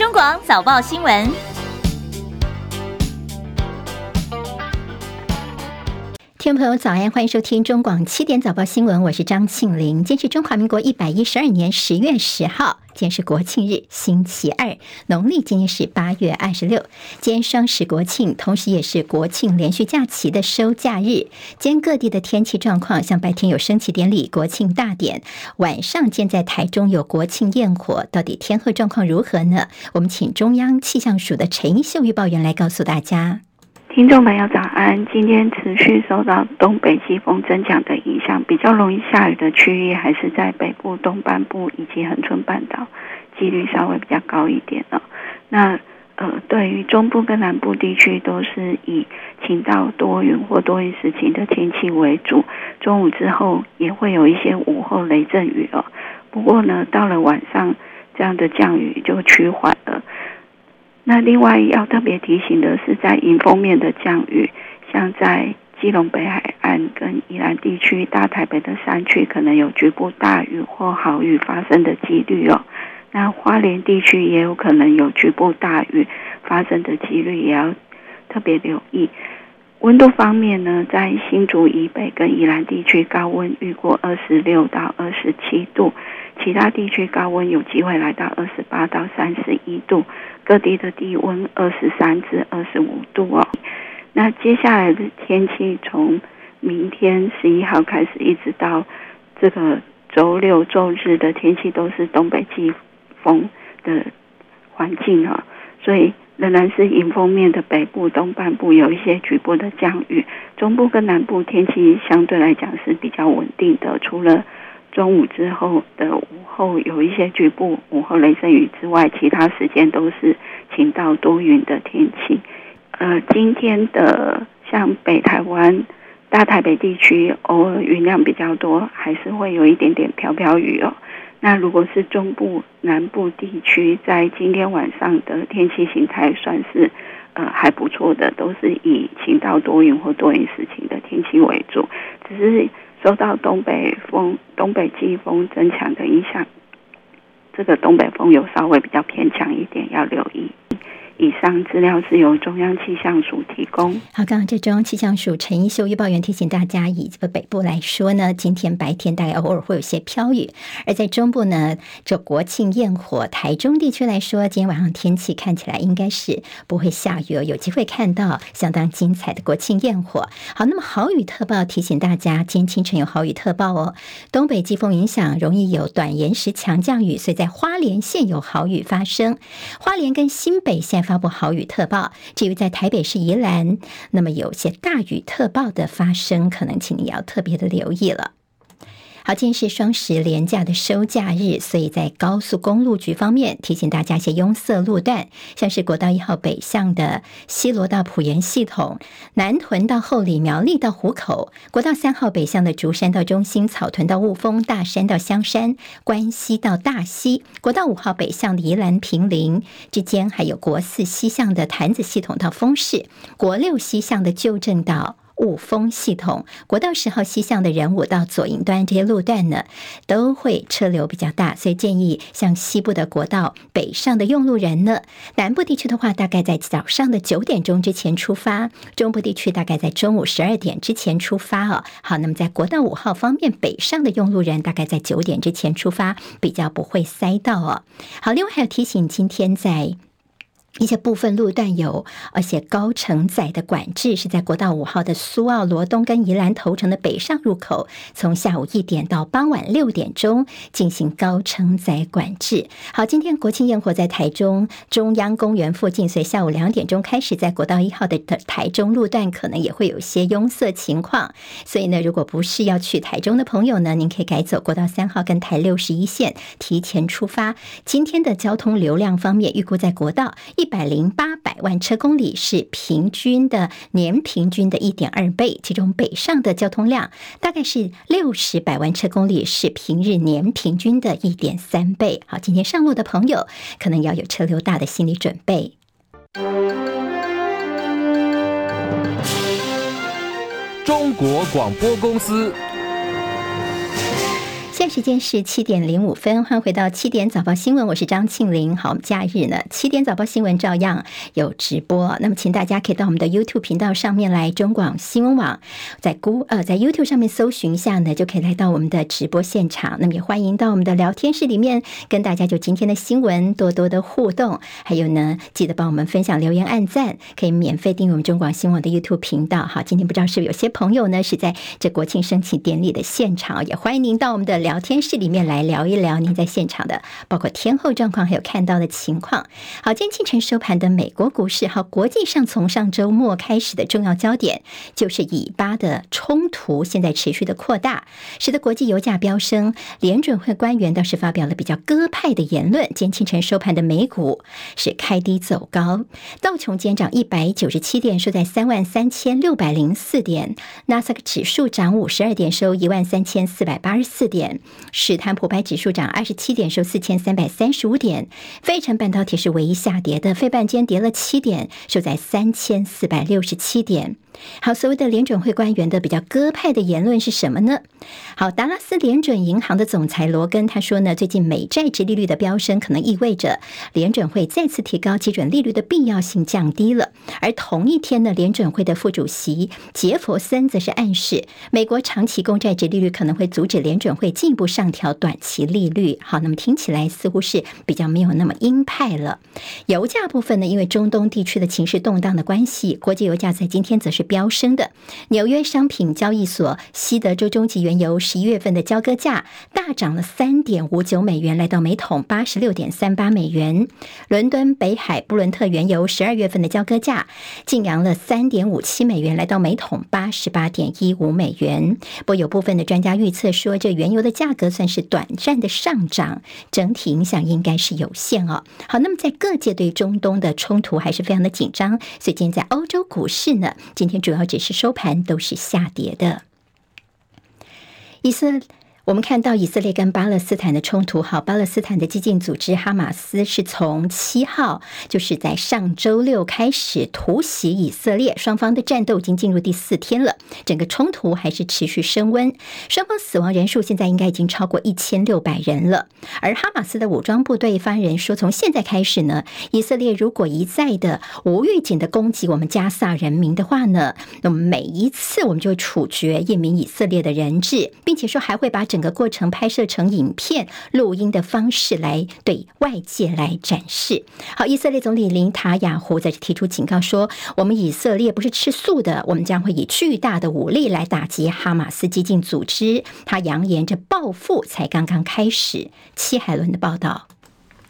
中广早报新闻。众朋友早安，欢迎收听中广七点早报新闻，我是张庆玲。今天是中华民国一百一十二年十月十号，今天是国庆日，星期二，农历今天是八月二十六。今天双十国庆，同时也是国庆连续假期的收假日。今天各地的天气状况，像白天有升旗典礼、国庆大典，晚上现在台中有国庆焰火，到底天候状况如何呢？我们请中央气象署的陈一秀预报员来告诉大家。听众朋友早安，今天持续受到东北季风增强的影响，比较容易下雨的区域还是在北部东半部以及恒春半岛，几率稍微比较高一点了。那呃，对于中部跟南部地区，都是以晴到多云或多云时晴的天气为主。中午之后也会有一些午后雷阵雨哦。不过呢，到了晚上，这样的降雨就趋缓了。那另外要特别提醒的是，在迎风面的降雨，像在基隆北海岸跟宜兰地区、大台北的山区，可能有局部大雨或豪雨发生的几率哦。那花莲地区也有可能有局部大雨发生的几率，也要特别留意。温度方面呢，在新竹以北跟宜兰地区，高温逾过二十六到二十七度，其他地区高温有机会来到二十八到三十一度。各地的低温二十三至二十五度哦。那接下来的天气，从明天十一号开始，一直到这个周六周日的天气，都是东北季风的环境啊，所以仍然是迎风面的北部东半部有一些局部的降雨，中部跟南部天气相对来讲是比较稳定的，除了。中午之后的午后有一些局部午后雷阵雨之外，其他时间都是晴到多云的天气。呃，今天的像北台湾、大台北地区，偶尔云量比较多，还是会有一点点飘飘雨哦。那如果是中部、南部地区，在今天晚上的天气形态算是呃还不错的，都是以晴到多云或多云时晴的天气为主，只是。受到东北风、东北季风增强的影响，这个东北风有稍微比较偏强一点，要留意。以上资料是由中央气象署提供。好，刚刚这中央气象署陈一秀预报员提醒大家，以这个北部来说呢，今天白天大概偶尔会有些飘雨；而在中部呢，这国庆焰火，台中地区来说，今天晚上天气看起来应该是不会下雨哦，有机会看到相当精彩的国庆焰火。好，那么豪雨特报提醒大家，今天清晨有豪雨特报哦，东北季风影响容易有短延时强降雨，所以在花莲县有豪雨发生，花莲跟新北县。发布豪雨特报，至于在台北市宜兰，那么有些大雨特报的发生，可能请你要特别的留意了。好，今天是双十连假的收假日，所以在高速公路局方面提醒大家一些拥塞路段，像是国道一号北向的西螺到埔盐系统，南屯到后里苗栗到湖口，国道三号北向的竹山到中心，草屯到雾峰，大山到香山，关西到大溪，国道五号北向的宜兰平林之间，还有国四西向的潭子系统到丰市，国六西向的旧正道。雾峰系统，国道十号西向的人武到左营端这些路段呢，都会车流比较大，所以建议像西部的国道北上的用路人呢，南部地区的话，大概在早上的九点钟之前出发；中部地区大概在中午十二点之前出发哦。好，那么在国道五号方面，北上的用路人大概在九点之前出发，比较不会塞到哦。好，另外还有提醒，今天在。一些部分路段有，而且高承载的管制是在国道五号的苏澳罗东跟宜兰头城的北上入口，从下午一点到傍晚六点钟进行高承载管制。好，今天国庆焰火在台中中央公园附近，所以下午两点钟开始，在国道一号的台中路段可能也会有些拥塞情况。所以呢，如果不是要去台中的朋友呢，您可以改走国道三号跟台六十一线，提前出发。今天的交通流量方面，预估在国道。一百零八百万车公里是平均的年平均的一点二倍，其中北上的交通量大概是六十百万车公里是平日年平均的一点三倍。好，今天上路的朋友可能要有车流大的心理准备。中国广播公司。时间是七点零五分，欢迎回到七点早报新闻，我是张庆玲。好，我们假日呢，七点早报新闻照样有直播。那么，请大家可以到我们的 YouTube 频道上面来，中广新闻网，在 g 呃，在 YouTube 上面搜寻一下呢，就可以来到我们的直播现场。那么，也欢迎到我们的聊天室里面，跟大家就今天的新闻多多的互动。还有呢，记得帮我们分享、留言、按赞，可以免费订阅我们中广新闻网的 YouTube 频道。好，今天不知道是不是有些朋友呢是在这国庆升旗典礼的现场，也欢迎您到我们的聊。天室里面来聊一聊您在现场的包括天后状况，还有看到的情况。好，今天清晨收盘的美国股市，好，国际上从上周末开始的重要焦点就是以巴的冲突，现在持续的扩大，使得国际油价飙升。联准会官员倒是发表了比较鸽派的言论。今天清晨收盘的美股是开低走高，道琼今天涨一百九十七点，收在三万三千六百零四点；纳斯达克指数涨五十二点，收一万三千四百八十四点。史坦普白指数涨二十七点，收四千三百三十五点。费城半导体是唯一下跌的，费半间跌了七点，收在三千四百六十七点。好，所谓的联准会官员的比较鸽派的言论是什么呢？好，达拉斯联准银行的总裁罗根他说呢，最近美债殖利率的飙升，可能意味着联准会再次提高基准利率的必要性降低了。而同一天呢，联准会的副主席杰弗森则是暗示，美国长期公债殖利率可能会阻止联准会进一步上调短期利率。好，那么听起来似乎是比较没有那么鹰派了。油价部分呢，因为中东地区的情势动荡的关系，国际油价在今天则是飙升的。纽约商品交易所西德州中级原油十一月份的交割价大涨了三点五九美元，来到每桶八十六点三八美元。伦敦北海布伦特原油十二月份的交割价劲扬了三点五七美元，来到每桶八十八点一五美元。不过有部分的专家预测说，这原油的价格算是短暂的上涨，整体影响应该是有限哦。好，那么在各界对中东的冲突还是非常的紧张，所以今天在欧洲股市呢，今天主要只是收盘都是下跌的。以色我们看到以色列跟巴勒斯坦的冲突，好，巴勒斯坦的激进组织哈马斯是从七号，就是在上周六开始突袭以色列，双方的战斗已经进入第四天了，整个冲突还是持续升温，双方死亡人数现在应该已经超过一千六百人了。而哈马斯的武装部队发言人说，从现在开始呢，以色列如果一再的无预警的攻击我们加萨人民的话呢，那么每一次我们就处决一名以色列的人质，并且说还会把整个过程拍摄成影片、录音的方式来对外界来展示。好，以色列总理林塔雅胡在这提出警告说：“我们以色列不是吃素的，我们将会以巨大的武力来打击哈马斯激进组织。”他扬言，这报复才刚刚开始。七海伦的报道。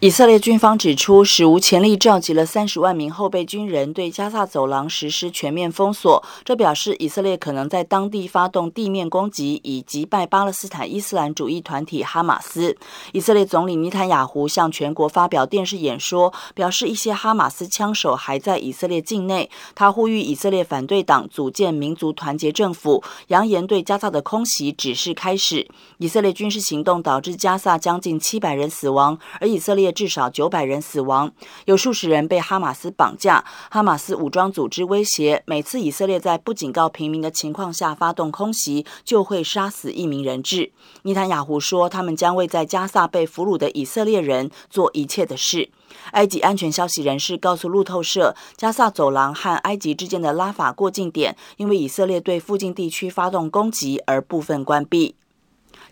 以色列军方指出，史无前例召集了三十万名后备军人对加萨走廊实施全面封锁。这表示以色列可能在当地发动地面攻击，以击败巴勒斯坦伊斯兰主义团体哈马斯。以色列总理尼坦雅胡向全国发表电视演说，表示一些哈马斯枪手还在以色列境内。他呼吁以色列反对党组建民族团结政府，扬言对加萨的空袭只是开始。以色列军事行动导致加萨将近七百人死亡，而以色列。至少九百人死亡，有数十人被哈马斯绑架。哈马斯武装组织威胁，每次以色列在不警告平民的情况下发动空袭，就会杀死一名人质。尼坦雅胡说，他们将为在加萨被俘虏的以色列人做一切的事。埃及安全消息人士告诉路透社，加萨走廊和埃及之间的拉法过境点，因为以色列对附近地区发动攻击而部分关闭。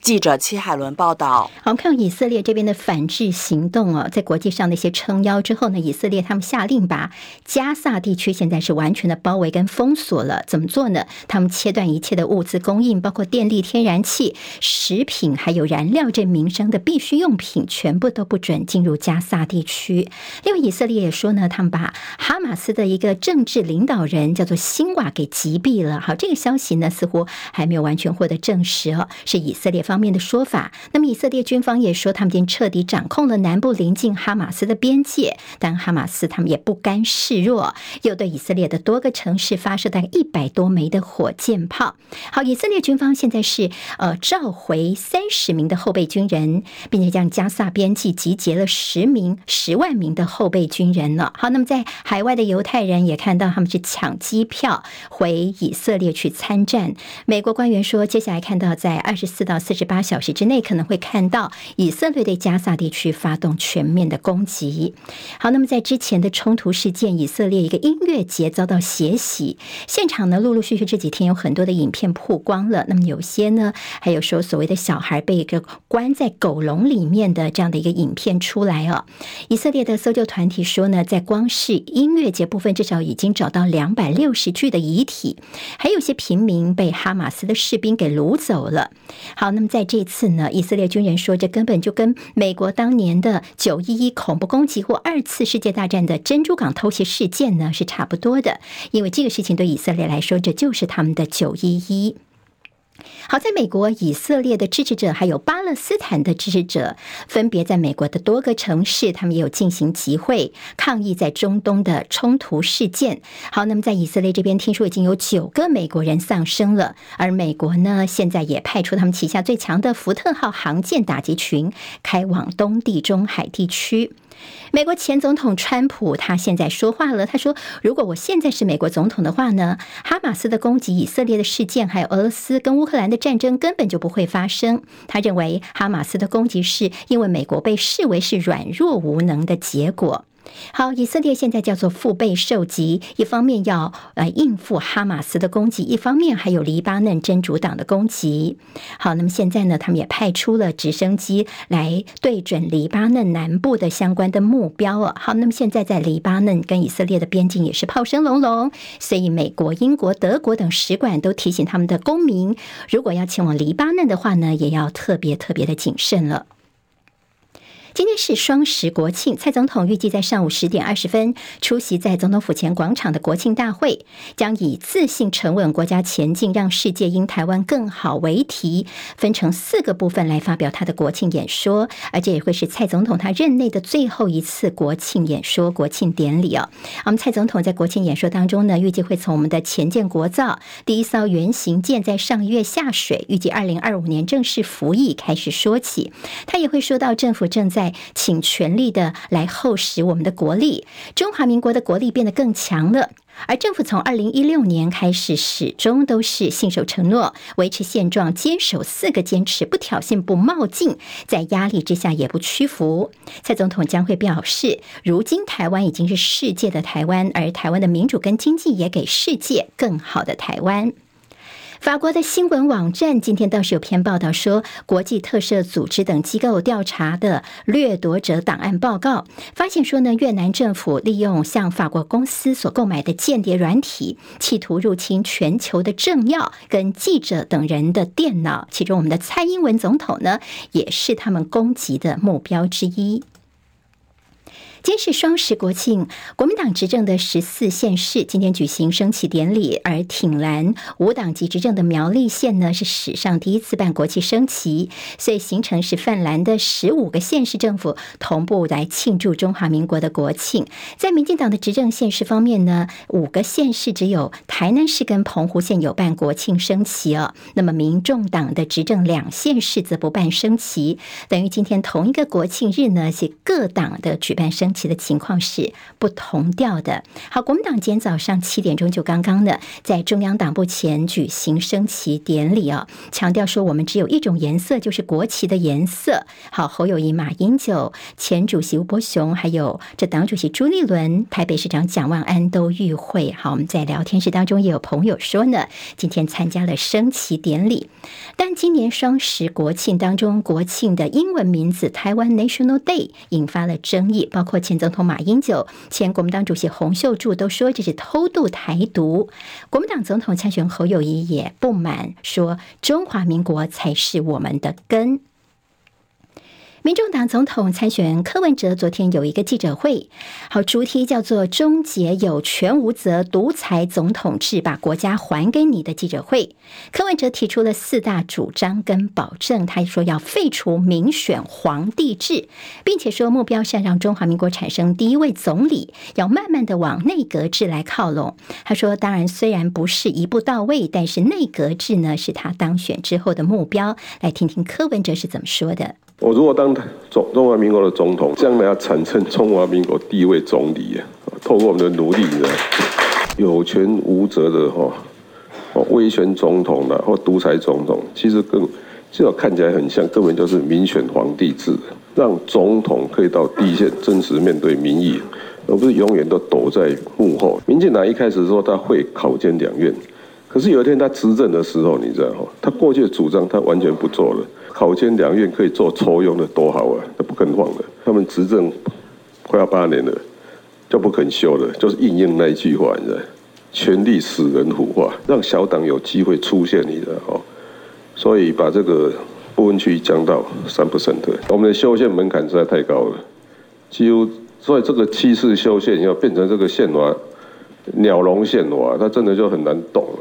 记者戚海伦报道。我们看以色列这边的反制行动哦，在国际上的一些撑腰之后呢，以色列他们下令把加萨地区现在是完全的包围跟封锁了。怎么做呢？他们切断一切的物资供应，包括电力、天然气、食品，还有燃料这民生的必需用品，全部都不准进入加萨地区。另外，以色列也说呢，他们把哈马斯的一个政治领导人叫做辛瓦给击毙了。好，这个消息呢，似乎还没有完全获得证实哦，是以色列方面的说法，那么以色列军方也说，他们已经彻底掌控了南部临近哈马斯的边界，但哈马斯他们也不甘示弱，又对以色列的多个城市发射大概一百多枚的火箭炮。好，以色列军方现在是呃召回三十名的后备军人，并且将加萨边境集结了十名十万名的后备军人了。好，那么在海外的犹太人也看到他们是抢机票回以色列去参战。美国官员说，接下来看到在二十四到四十八小时之内可能会看到以色列对加萨地区发动全面的攻击。好，那么在之前的冲突事件，以色列一个音乐节遭到血洗，现场呢陆陆续续这几天有很多的影片曝光了。那么有些呢，还有说所谓的小孩被一个关在狗笼里面的这样的一个影片出来哦。以色列的搜救团体说呢，在光是音乐节部分，至少已经找到两百六十具的遗体，还有些平民被哈马斯的士兵给掳走了。好，那么在这次呢，以色列军人说，这根本就跟美国当年的九一一恐怖攻击或二次世界大战的珍珠港偷袭事件呢是差不多的，因为这个事情对以色列来说，这就是他们的九一一。好，在美国、以色列的支持者还有巴勒斯坦的支持者，分别在美国的多个城市，他们也有进行集会抗议在中东的冲突事件。好，那么在以色列这边，听说已经有九个美国人丧生了，而美国呢，现在也派出他们旗下最强的福特号航舰打击群，开往东地中海地区。美国前总统川普他现在说话了，他说：“如果我现在是美国总统的话呢，哈马斯的攻击以色列的事件，还有俄罗斯跟乌克兰的战争根本就不会发生。他认为哈马斯的攻击是因为美国被视为是软弱无能的结果。”好，以色列现在叫做腹背受敌，一方面要呃应付哈马斯的攻击，一方面还有黎巴嫩真主党的攻击。好，那么现在呢，他们也派出了直升机来对准黎巴嫩南部的相关的目标哦。好，那么现在在黎巴嫩跟以色列的边境也是炮声隆隆，所以美国、英国、德国等使馆都提醒他们的公民，如果要前往黎巴嫩的话呢，也要特别特别的谨慎了。今天是双十国庆，蔡总统预计在上午十点二十分出席在总统府前广场的国庆大会，将以“自信沉稳国家前进，让世界因台湾更好”为题，分成四个部分来发表他的国庆演说，而这也会是蔡总统他任内的最后一次国庆演说、国庆典礼哦。我们蔡总统在国庆演说当中呢，预计会从我们的前舰国造第一艘原型舰在上月下水，预计二零二五年正式服役开始说起，他也会说到政府正在。请全力的来厚实我们的国力，中华民国的国力变得更强了。而政府从二零一六年开始，始终都是信守承诺，维持现状，坚守四个坚持：不挑衅、不冒进，在压力之下也不屈服。蔡总统将会表示，如今台湾已经是世界的台湾，而台湾的民主跟经济也给世界更好的台湾。法国的新闻网站今天倒是有篇报道说，国际特赦组织等机构调查的掠夺者档案报告发现说呢，越南政府利用向法国公司所购买的间谍软体，企图入侵全球的政要跟记者等人的电脑，其中我们的蔡英文总统呢，也是他们攻击的目标之一。今天是双十国庆，国民党执政的十四县市今天举行升旗典礼，而挺蓝无党籍执政的苗栗县呢，是史上第一次办国旗升旗，所以形成是泛蓝的十五个县市政府同步来庆祝中华民国的国庆。在民进党的执政县市方面呢，五个县市只有台南市跟澎湖县有办国庆升旗哦。那么民众党的执政两县市则不办升旗，等于今天同一个国庆日呢，是各党的举办升。升旗的情况是不同调的。好，国民党今天早上七点钟就刚刚的在中央党部前举行升旗典礼啊，强调说我们只有一种颜色，就是国旗的颜色。好，侯友谊、马英九、前主席吴伯雄，还有这党主席朱立伦、台北市长蒋万安都与会。好，我们在聊天室当中也有朋友说呢，今天参加了升旗典礼。但今年双十国庆当中，国庆的英文名字台湾 National Day 引发了争议，包括。前总统马英九、前国民党主席洪秀柱都说这是偷渡台独，国民党总统参选侯友谊也不满，说中华民国才是我们的根。民众党总统参选柯文哲昨天有一个记者会，好，主题叫做“终结有权无责独裁总统制，把国家还给你”的记者会。柯文哲提出了四大主张跟保证，他说要废除民选皇帝制，并且说目标是要让中华民国产生第一位总理，要慢慢的往内阁制来靠拢。他说，当然虽然不是一步到位，但是内阁制呢是他当选之后的目标。来听听柯文哲是怎么说的。我如果当中中华民国的总统，将来要产生中华民国第一位总理啊，透过我们的努力呢，有权无责的哈，威权总统的或独裁总统，其实更至少看起来很像，根本就是民选皇帝制，让总统可以到第一线真实面对民意，而不是永远都躲在幕后。民进党一开始说他会考监两院，可是有一天他执政的时候，你知道哈，他过去的主张他完全不做了。考监两院可以做抽用的多好啊，他不肯放了。他们执政快要八年了，就不肯修了，就是应验那一句话，你知道，权力使人腐化，让小党有机会出现，你知道哈。所以把这个不分区降到三 percent，我们的修宪门槛实在太高了，几乎所以这个七次修宪要变成这个宪法鸟笼宪法，它真的就很难懂了。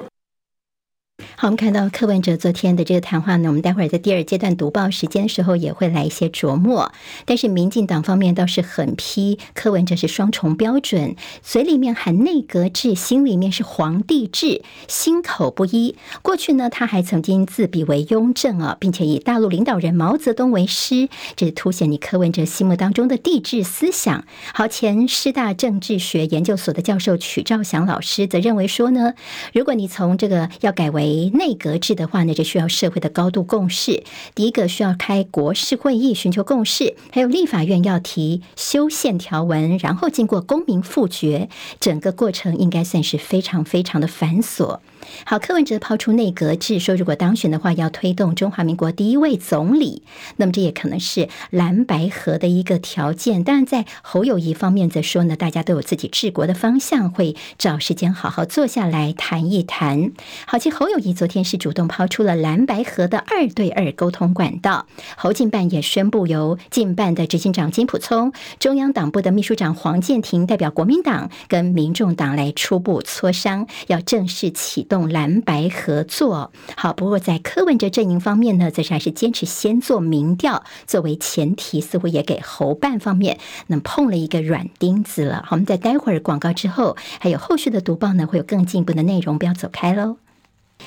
好，我们看到柯文哲昨天的这个谈话呢，我们待会儿在第二阶段读报时间的时候也会来一些琢磨。但是民进党方面倒是很批柯文哲是双重标准，嘴里面喊内阁制，心里面是皇帝制，心口不一。过去呢，他还曾经自比为雍正啊，并且以大陆领导人毛泽东为师，这凸显你柯文哲心目当中的帝制思想。好，前师大政治学研究所的教授曲兆祥老师则认为说呢，如果你从这个要改为内阁制的话呢，就需要社会的高度共识。第一个需要开国事会议寻求共识，还有立法院要提修宪条文，然后经过公民复决，整个过程应该算是非常非常的繁琐。好，柯文哲抛出内阁制，说如果当选的话，要推动中华民国第一位总理，那么这也可能是蓝白合的一个条件。当然，在侯友谊方面则说呢，大家都有自己治国的方向，会找时间好好坐下来谈一谈。好，其实侯友谊昨天是主动抛出了蓝白合的二对二沟通管道，侯进办也宣布由进办的执行长金溥聪、中央党部的秘书长黄建庭代表国民党跟民众党来初步磋商，要正式启动。用蓝白合作好，不过在柯文哲阵营方面呢，则是还是坚持先做民调作为前提，似乎也给侯办方面那碰了一个软钉子了。好，我们在待会儿广告之后，还有后续的读报呢，会有更进一步的内容，不要走开喽。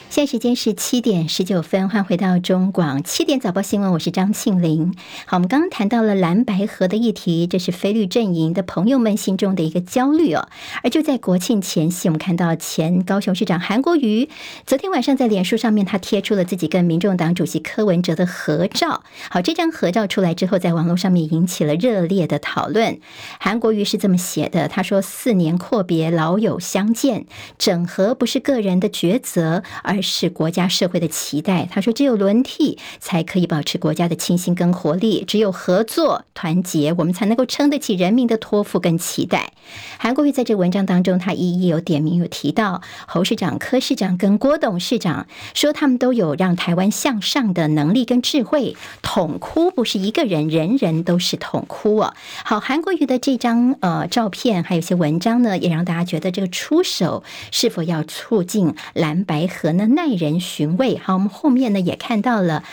现在时间是七点十九分，欢迎回到中广七点早报新闻，我是张庆玲。好，我们刚刚谈到了蓝白合的议题，这是非绿阵营的朋友们心中的一个焦虑哦。而就在国庆前夕，我们看到前高雄市长韩国瑜昨天晚上在脸书上面，他贴出了自己跟民众党主席柯文哲的合照。好，这张合照出来之后，在网络上面引起了热烈的讨论。韩国瑜是这么写的，他说：“四年阔别，老友相见，整合不是个人的抉择。”而是国家社会的期待。他说：“只有轮替才可以保持国家的清新跟活力，只有合作团结，我们才能够撑得起人民的托付跟期待。”韩国瑜在这文章当中，他一一有点名，有提到侯市长、柯市长跟郭董事长，说他们都有让台湾向上的能力跟智慧。统哭不是一个人，人人都是统哭啊。好，韩国瑜的这张呃照片，还有一些文章呢，也让大家觉得这个出手是否要促进蓝白合。那耐人寻味。好，我们后面呢也看到了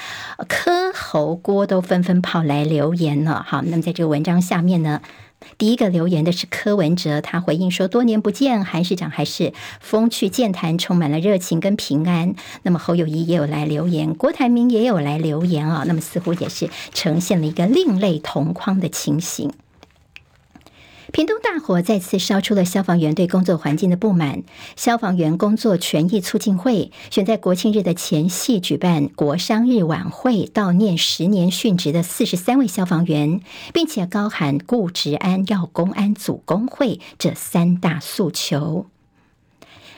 柯侯郭都纷纷跑来留言了。好，那么在这个文章下面呢，第一个留言的是柯文哲，他回应说：多年不见，韩市长还是风趣健谈，充满了热情跟平安。那么侯友谊也有来留言，郭台铭也有来留言啊。那么似乎也是呈现了一个另类同框的情形。屏东大火再次烧出了消防员对工作环境的不满。消防员工作权益促进会选在国庆日的前夕举办国商日晚会，悼念十年殉职的四十三位消防员，并且高喊顾职安、要公安、组工会这三大诉求。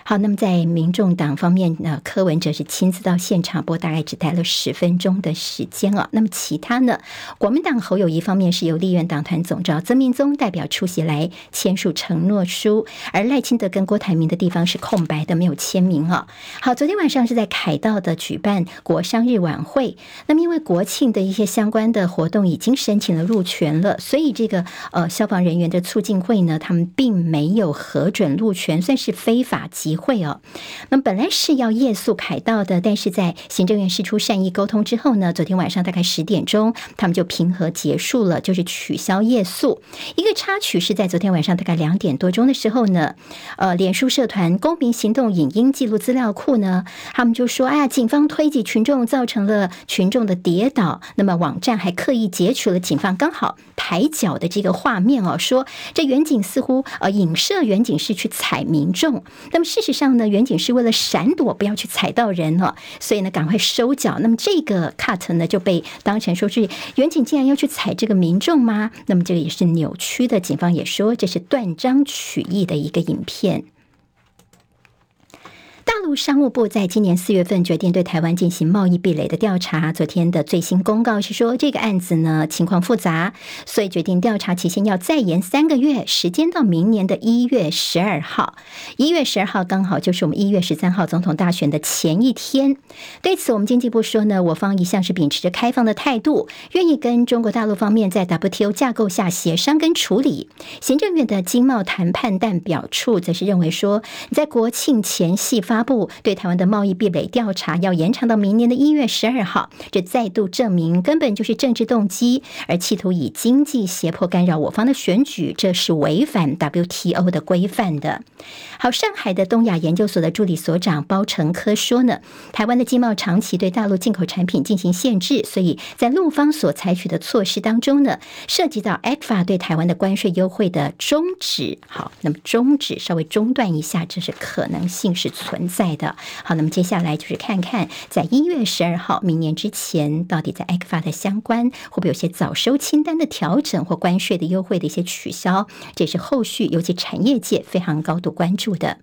好，那么在民众党方面呢，柯文哲是亲自到现场，不过大概只待了十分钟的时间啊。那么其他呢，国民党侯友宜方面是由立院党团总召曾铭宗代表出席来签署承诺书，而赖清德跟郭台铭的地方是空白的，没有签名啊。好，昨天晚上是在凯道的举办国商日晚会，那么因为国庆的一些相关的活动已经申请了入权了，所以这个呃消防人员的促进会呢，他们并没有核准入权，算是非法集会哦，那么本来是要夜宿凯道的，但是在行政院释出善意沟通之后呢，昨天晚上大概十点钟，他们就平和结束了，就是取消夜宿。一个插曲是在昨天晚上大概两点多钟的时候呢，呃，脸书社团公民行动影音记录资料库呢，他们就说，哎呀，警方推挤群众造成了群众的跌倒，那么网站还刻意截取了警方刚好抬脚的这个画面哦，说这远景似乎呃影射远景是去踩民众，那么事实。实际上呢，远景是为了闪躲，不要去踩到人哦，所以呢，赶快收脚。那么这个 cut 呢，就被当成说是远景竟然要去踩这个民众吗？那么这个也是扭曲的。警方也说这是断章取义的一个影片。大陆商务部在今年四月份决定对台湾进行贸易壁垒的调查。昨天的最新公告是说，这个案子呢，情况复杂，所以决定调查期限要再延三个月，时间到明年的一月十二号。一月十二号刚好就是我们一月十三号总统大选的前一天。对此，我们经济部说呢，我方一向是秉持着开放的态度，愿意跟中国大陆方面在 WTO 架构下协商跟处理。行政院的经贸谈判代表处则是认为说，在国庆前夕发。发布对台湾的贸易壁垒调查要延长到明年的一月十二号，这再度证明根本就是政治动机，而企图以经济胁迫干扰我方的选举，这是违反 WTO 的规范的。好，上海的东亚研究所的助理所长包成科说呢，台湾的经贸长期对大陆进口产品进行限制，所以在陆方所采取的措施当中呢，涉及到 ECFA 对台湾的关税优惠的终止。好，那么终止稍微中断一下，这是可能性是存在的。好，那么接下来就是看看，在一月十二号明年之前，到底在 ECFA 的相关会不会有些早收清单的调整或关税的优惠的一些取消？这是后续尤其产业界非常高度关注的。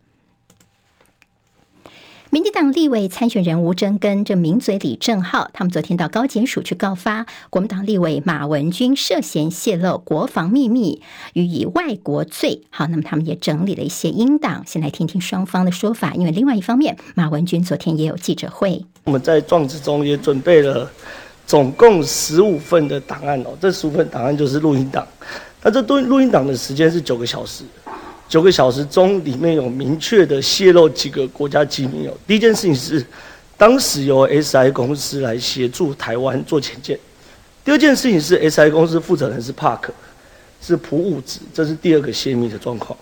民进党立委参选人吴峥跟这名嘴李正浩，他们昨天到高检署去告发国民党立委马文君涉嫌泄露国防秘密，予以外国罪。好，那么他们也整理了一些音档，先来听听双方的说法。因为另外一方面，马文君昨天也有记者会，我们在状子中也准备了总共十五份的档案哦，这十五份档案就是录音档，那这录录音档的时间是九个小时。九个小时中，里面有明确的泄露几个国家机密哦。第一件事情是，当时由 SI 公司来协助台湾做潜舰。第二件事情是，SI 公司负责人是 Park，是普物质，这是第二个泄密的状况。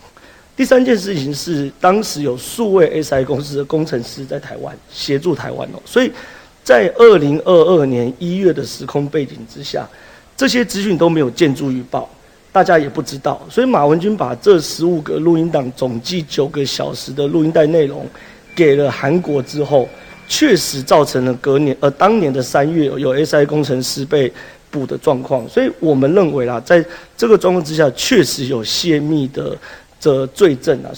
第三件事情是，当时有数位 SI 公司的工程师在台湾协助台湾哦。所以在二零二二年一月的时空背景之下，这些资讯都没有见诸于报。大家也不知道，所以马文君把这十五个录音档总计九个小时的录音带内容给了韩国之后，确实造成了隔年呃当年的三月有 SI 工程师被捕的状况，所以我们认为啦，在这个状况之下，确实有泄密的这罪证啊。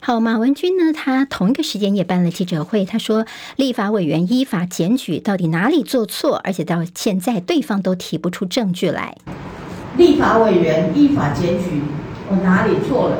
好，马文君呢，他同一个时间也办了记者会，他说立法委员依法检举到底哪里做错，而且到现在对方都提不出证据来。立法委员依法检举，我哪里错了？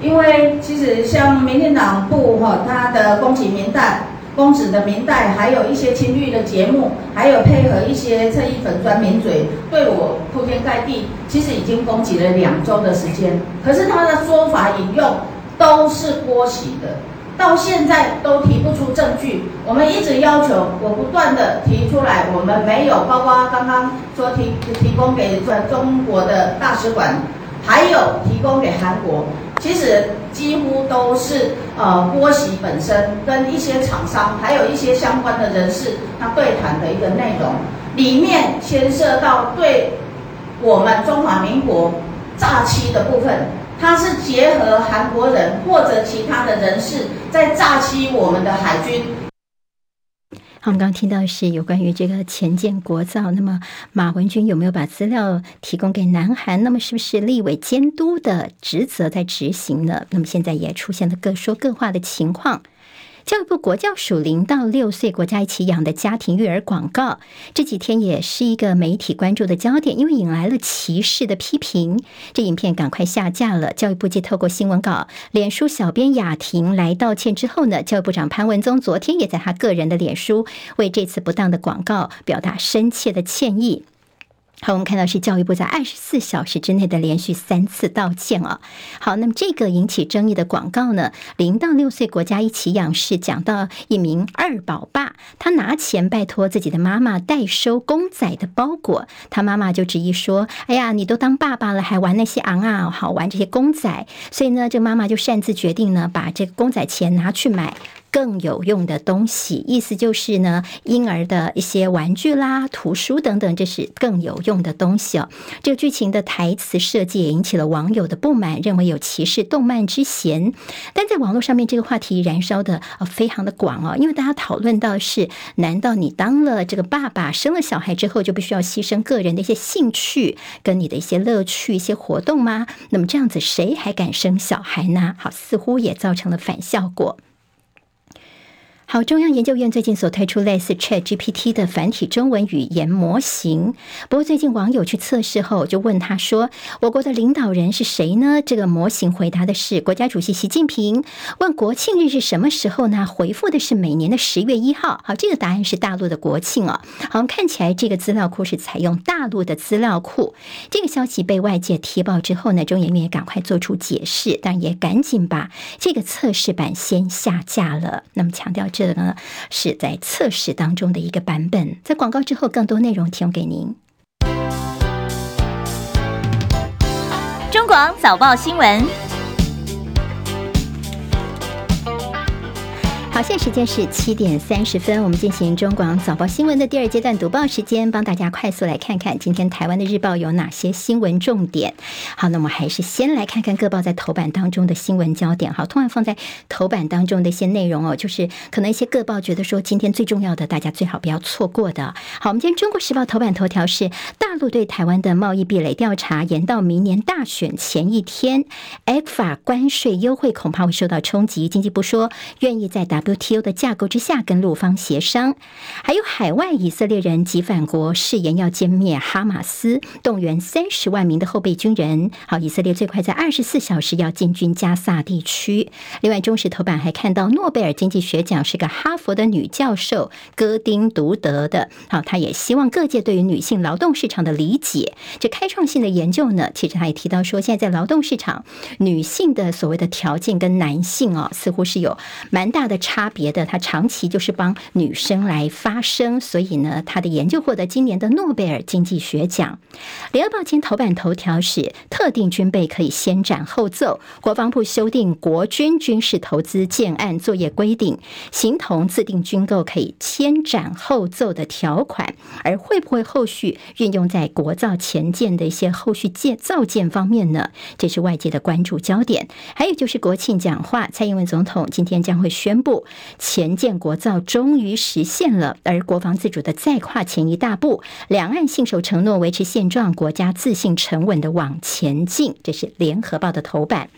因为其实像民进党部哈，他的攻击民代、公职的民代，还有一些亲绿的节目，还有配合一些侧翼粉专名嘴，对我铺天盖地，其实已经攻击了两周的时间。可是他的说法引用都是郭喜的。到现在都提不出证据，我们一直要求，我不断的提出来，我们没有，包括刚刚说提提供给中国的大使馆，还有提供给韩国，其实几乎都是呃郭洗本身跟一些厂商，还有一些相关的人士，他对谈的一个内容，里面牵涉到对我们中华民国诈欺的部分。他是结合韩国人或者其他的人士在炸欺我们的海军。好，我们刚刚听到是有关于这个前舰国造，那么马文君有没有把资料提供给南韩？那么是不是立委监督的职责在执行呢？那么现在也出现了各说各话的情况。教育部国教署零到六岁国家一起养的家庭育儿广告，这几天也是一个媒体关注的焦点，因为引来了歧视的批评。这影片赶快下架了。教育部既透过新闻稿，脸书小编雅婷来道歉之后呢，教育部长潘文宗昨天也在他个人的脸书为这次不当的广告表达深切的歉意。好，我们看到是教育部在二十四小时之内的连续三次道歉啊。好，那么这个引起争议的广告呢，零到六岁国家一起养是讲到一名二宝爸，他拿钱拜托自己的妈妈代收公仔的包裹，他妈妈就质疑说：“哎呀，你都当爸爸了，还玩那些昂啊，好玩这些公仔。”所以呢，这妈妈就擅自决定呢，把这个公仔钱拿去买更有用的东西，意思就是呢，婴儿的一些玩具啦、图书等等，这是更有用的东西哦。这个剧情的台词设计也引起了网友的不满，认为有歧视动漫之嫌。但在网络上面，这个话题燃烧的非常的广哦，因为大家讨论到是：难道你当了这个爸爸，生了小孩之后，就必须要牺牲个人的一些兴趣、跟你的一些乐趣、一些活动吗？那么这样子，谁还敢生小孩呢？好，似乎也造成了反效果。好，中央研究院最近所推出类似 ChatGPT 的繁体中文语言模型。不过最近网友去测试后，就问他说：“我国的领导人是谁呢？”这个模型回答的是国家主席习近平。问国庆日是什么时候呢？回复的是每年的十月一号。好，这个答案是大陆的国庆哦。好，看起来这个资料库是采用大陆的资料库。这个消息被外界踢爆之后呢，中研院也赶快做出解释，但也赶紧把这个测试版先下架了。那么强调这。这个呢是在测试当中的一个版本，在广告之后，更多内容提供给您。中广早报新闻。好，现在时间是七点三十分，我们进行中广早报新闻的第二阶段读报时间，帮大家快速来看看今天台湾的日报有哪些新闻重点。好，那我们还是先来看看各报在头版当中的新闻焦点。好，通常放在头版当中的一些内容哦，就是可能一些各报觉得说今天最重要的，大家最好不要错过的。好，我们今天中国时报头版头条是大陆对台湾的贸易壁垒调查延到明年大选前一天，F 法关税优惠恐怕会受到冲击。经济部说愿意在打。WTO 的架构之下跟陆方协商，还有海外以色列人及反国，誓言要歼灭哈马斯，动员三十万名的后备军人。好，以色列最快在二十四小时要进军加萨地区。另外，中时头版还看到诺贝尔经济学奖是个哈佛的女教授戈丁独得的。好，她也希望各界对于女性劳动市场的理解。这开创性的研究呢，其实她也提到说，现在在劳动市场，女性的所谓的条件跟男性啊，似乎是有蛮大的差。差别的，他长期就是帮女生来发声，所以呢，他的研究获得今年的诺贝尔经济学奖。联合报今头版头条是特定军备可以先斩后奏，国防部修订国军军事投资建案作业规定，形同自定军购可以先斩后奏的条款，而会不会后续运用在国造前舰的一些后续建造舰方面呢？这是外界的关注焦点。还有就是国庆讲话，蔡英文总统今天将会宣布。前建国造终于实现了，而国防自主的再跨前一大步，两岸信守承诺，维持现状，国家自信沉稳的往前进。这是联合报的头版。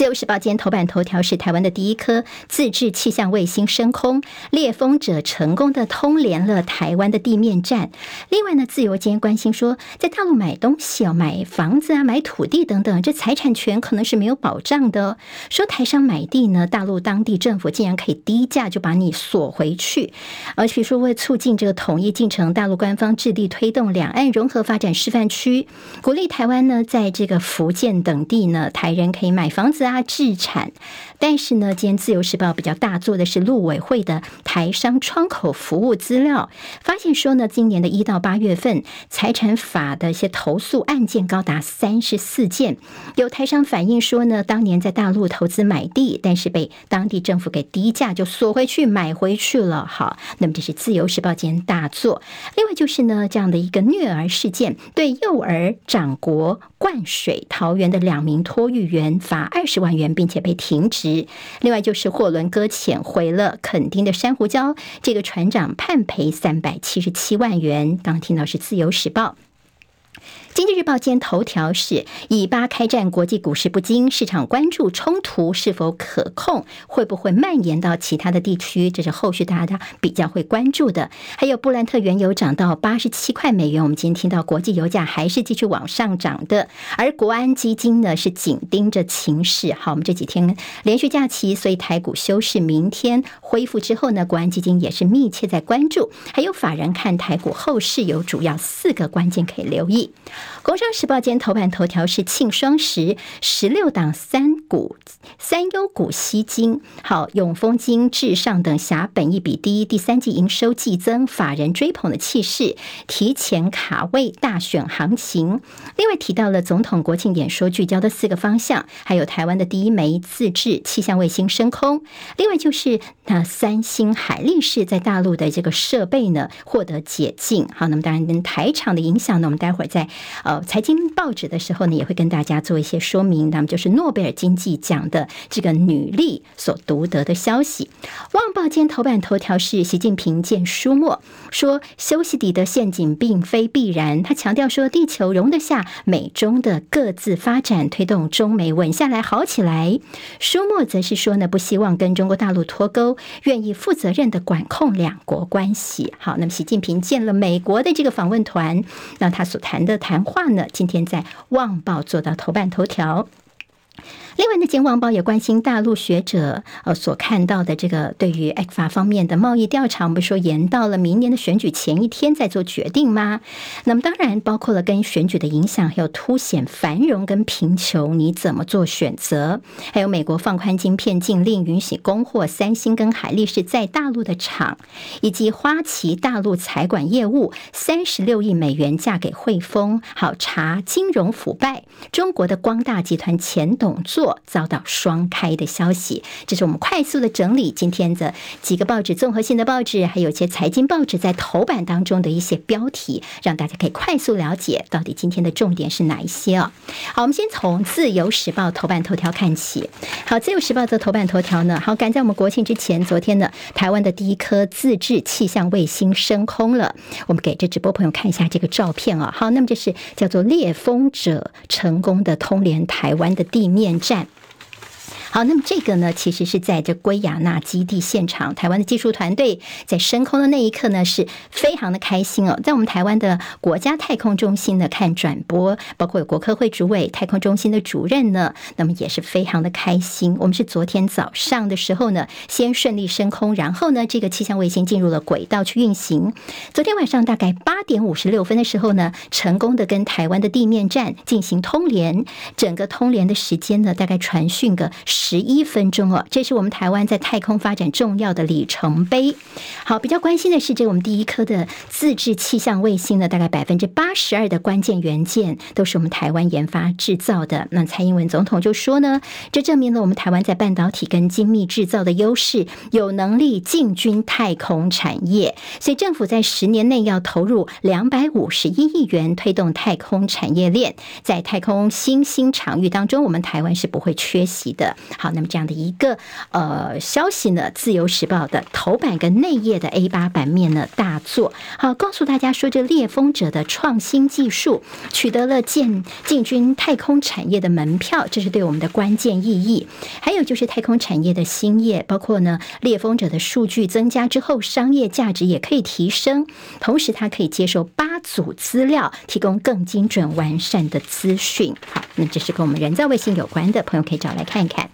自由时报今天头版头条是台湾的第一颗自制气象卫星升空，猎风者成功的通联了台湾的地面站。另外呢，自由今天关心说，在大陆买东西啊，买房子啊，买土地等等，这财产权可能是没有保障的。说台商买地呢，大陆当地政府竟然可以低价就把你锁回去。而且说为促进这个统一进程，大陆官方致力推动两岸融合发展示范区，鼓励台湾呢，在这个福建等地呢，台人可以买房子啊。他置产，但是呢，今天自由时报比较大做的是陆委会的台商窗口服务资料，发现说呢，今年的一到八月份财产法的一些投诉案件高达三十四件，有台商反映说呢，当年在大陆投资买地，但是被当地政府给低价就锁回去买回去了。好，那么这是自由时报今天大做。另外就是呢，这样的一个虐儿事件，对幼儿掌国灌水，桃园的两名托育员罚二十万元，并且被停职。另外就是货轮搁浅回了垦丁的珊瑚礁，这个船长判赔三百七十七万元。刚听到是自由时报。经济日报今天头条是以巴开战，国际股市不惊，市场关注冲突是否可控，会不会蔓延到其他的地区？这是后续大家比较会关注的。还有布兰特原油涨到八十七块美元，我们今天听到国际油价还是继续往上涨的。而国安基金呢是紧盯着情势。好，我们这几天连续假期，所以台股休市，明天恢复之后呢，国安基金也是密切在关注。还有法人看台股后市有主要四个关键可以留意。工商时报今天头版头条是庆双十，十六档三股三优股吸金，好，永丰金、至上等狭本益比低，第三季营收季增，法人追捧的气势，提前卡位大选行情。另外提到了总统国庆演说聚焦的四个方向，还有台湾的第一枚自制气象卫星升空，另外就是那三星海力士在大陆的这个设备呢获得解禁。好，那么当然跟台厂的影响呢，我们待会儿再呃财经报纸的时候呢，也会跟大家做一些说明。那么就是诺贝尔经济奖的这个女力所独得的消息。《旺报》今天头版头条是习近平见舒默，说休息底的陷阱并非必然。他强调说，地球容得下美中的各自发展，推动中美稳下来、好起来。舒默则是说呢，不希望跟中国大陆脱钩，愿意负责任的管控两国关系。好，那么习近平见了美国的这个访问团，那他所谈的谈话呢，今天在《旺报》做到头版头条。另外呢，《旺报》也关心大陆学者呃所看到的这个对于 ECFA 方面的贸易调查，我们说延到了明年的选举前一天再做决定吗？那么当然包括了跟选举的影响，还有凸显繁荣跟贫穷，你怎么做选择？还有美国放宽晶片禁令，允许供货三星跟海力士在大陆的厂，以及花旗大陆财管业务三十六亿美元嫁给汇丰，好查金融腐败。中国的光大集团前董座。遭到双开的消息，这是我们快速的整理今天的几个报纸，综合性的报纸，还有一些财经报纸在头版当中的一些标题，让大家可以快速了解到底今天的重点是哪一些哦。好，我们先从自由时报头版头条看起。好，自由时报的头版头条呢，好，赶在我们国庆之前，昨天呢，台湾的第一颗自制气象卫星升空了。我们给这直播朋友看一下这个照片啊。好，那么这是叫做猎风者成功的通联台湾的地面站。好，那么这个呢，其实是在这圭亚那基地现场，台湾的技术团队在升空的那一刻呢，是非常的开心哦。在我们台湾的国家太空中心呢看转播，包括有国科会主委、太空中心的主任呢，那么也是非常的开心。我们是昨天早上的时候呢，先顺利升空，然后呢，这个气象卫星进入了轨道去运行。昨天晚上大概八点五十六分的时候呢，成功的跟台湾的地面站进行通联，整个通联的时间呢，大概传讯个。十一分钟哦，这是我们台湾在太空发展重要的里程碑。好，比较关心的是，这我们第一颗的自制气象卫星呢，大概百分之八十二的关键元件都是我们台湾研发制造的。那蔡英文总统就说呢，这证明了我们台湾在半导体跟精密制造的优势，有能力进军太空产业。所以政府在十年内要投入两百五十一亿元推动太空产业链，在太空新兴场域当中，我们台湾是不会缺席的。好，那么这样的一个呃消息呢，《自由时报》的头版跟内页的 A 八版面呢大作，好，告诉大家说，这猎风者的创新技术取得了进进军太空产业的门票，这是对我们的关键意义。还有就是太空产业的新业，包括呢猎风者的数据增加之后，商业价值也可以提升，同时它可以接受八组资料，提供更精准完善的资讯。好，那这是跟我们人造卫星有关的朋友可以找来看一看。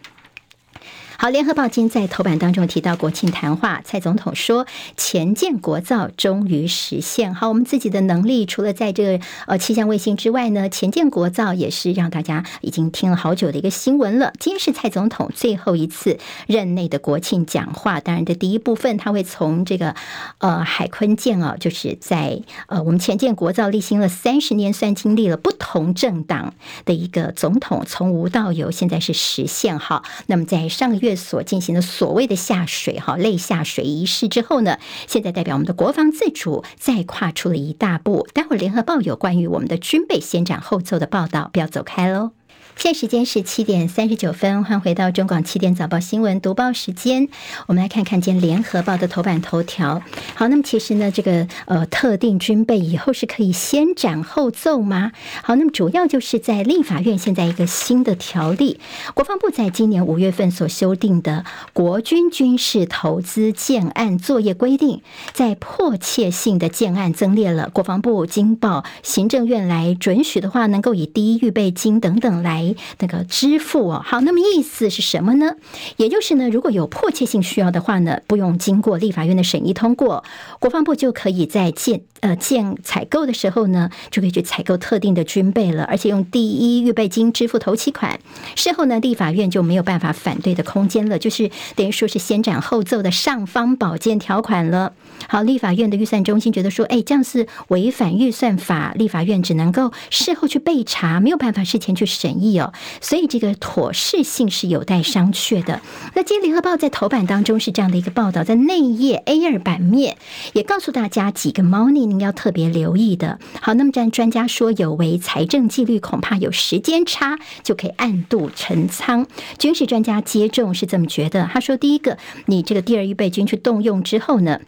好，联合报今在头版当中提到国庆谈话，蔡总统说前建国造终于实现。好，我们自己的能力除了在这个呃气象卫星之外呢，前建国造也是让大家已经听了好久的一个新闻了。今天是蔡总统最后一次任内的国庆讲话，当然的第一部分他会从这个呃海鲲舰啊，就是在呃我们前建国造历经了三十年，算经历了不同政党的一个总统从无到有，现在是实现。好，那么在上个月。月所进行的所谓的下水哈类下水仪式之后呢，现在代表我们的国防自主再跨出了一大步。待会儿联合报有关于我们的军备先斩后奏的报道，不要走开喽。现在时间是七点三十九分，欢迎回到中广七点早报新闻读报时间。我们来看看今天联合报的头版头条。好，那么其实呢，这个呃特定军备以后是可以先斩后奏吗？好，那么主要就是在立法院现在一个新的条例，国防部在今年五月份所修订的《国军军事投资建案作业规定》，在迫切性的建案增列了国防部经报行政院来准许的话，能够以第一预备金等等来。那个支付哦。好，那么意思是什么呢？也就是呢，如果有迫切性需要的话呢，不用经过立法院的审议通过，国防部就可以在建呃建采购的时候呢，就可以去采购特定的军备了，而且用第一预备金支付头期款，事后呢，立法院就没有办法反对的空间了，就是等于说是先斩后奏的尚方宝剑条款了。好，立法院的预算中心觉得说，哎，这样是违反预算法，立法院只能够事后去备查，没有办法事前去审议哦，所以这个妥适性是有待商榷的。那今天联合报在头版当中是这样的一个报道，在内页 A 二版面也告诉大家几个猫腻，您要特别留意的。好，那么这样专家说有违财政纪律，恐怕有时间差就可以暗度陈仓。军事专家接种是这么觉得，他说，第一个，你这个第二预备军去动用之后呢，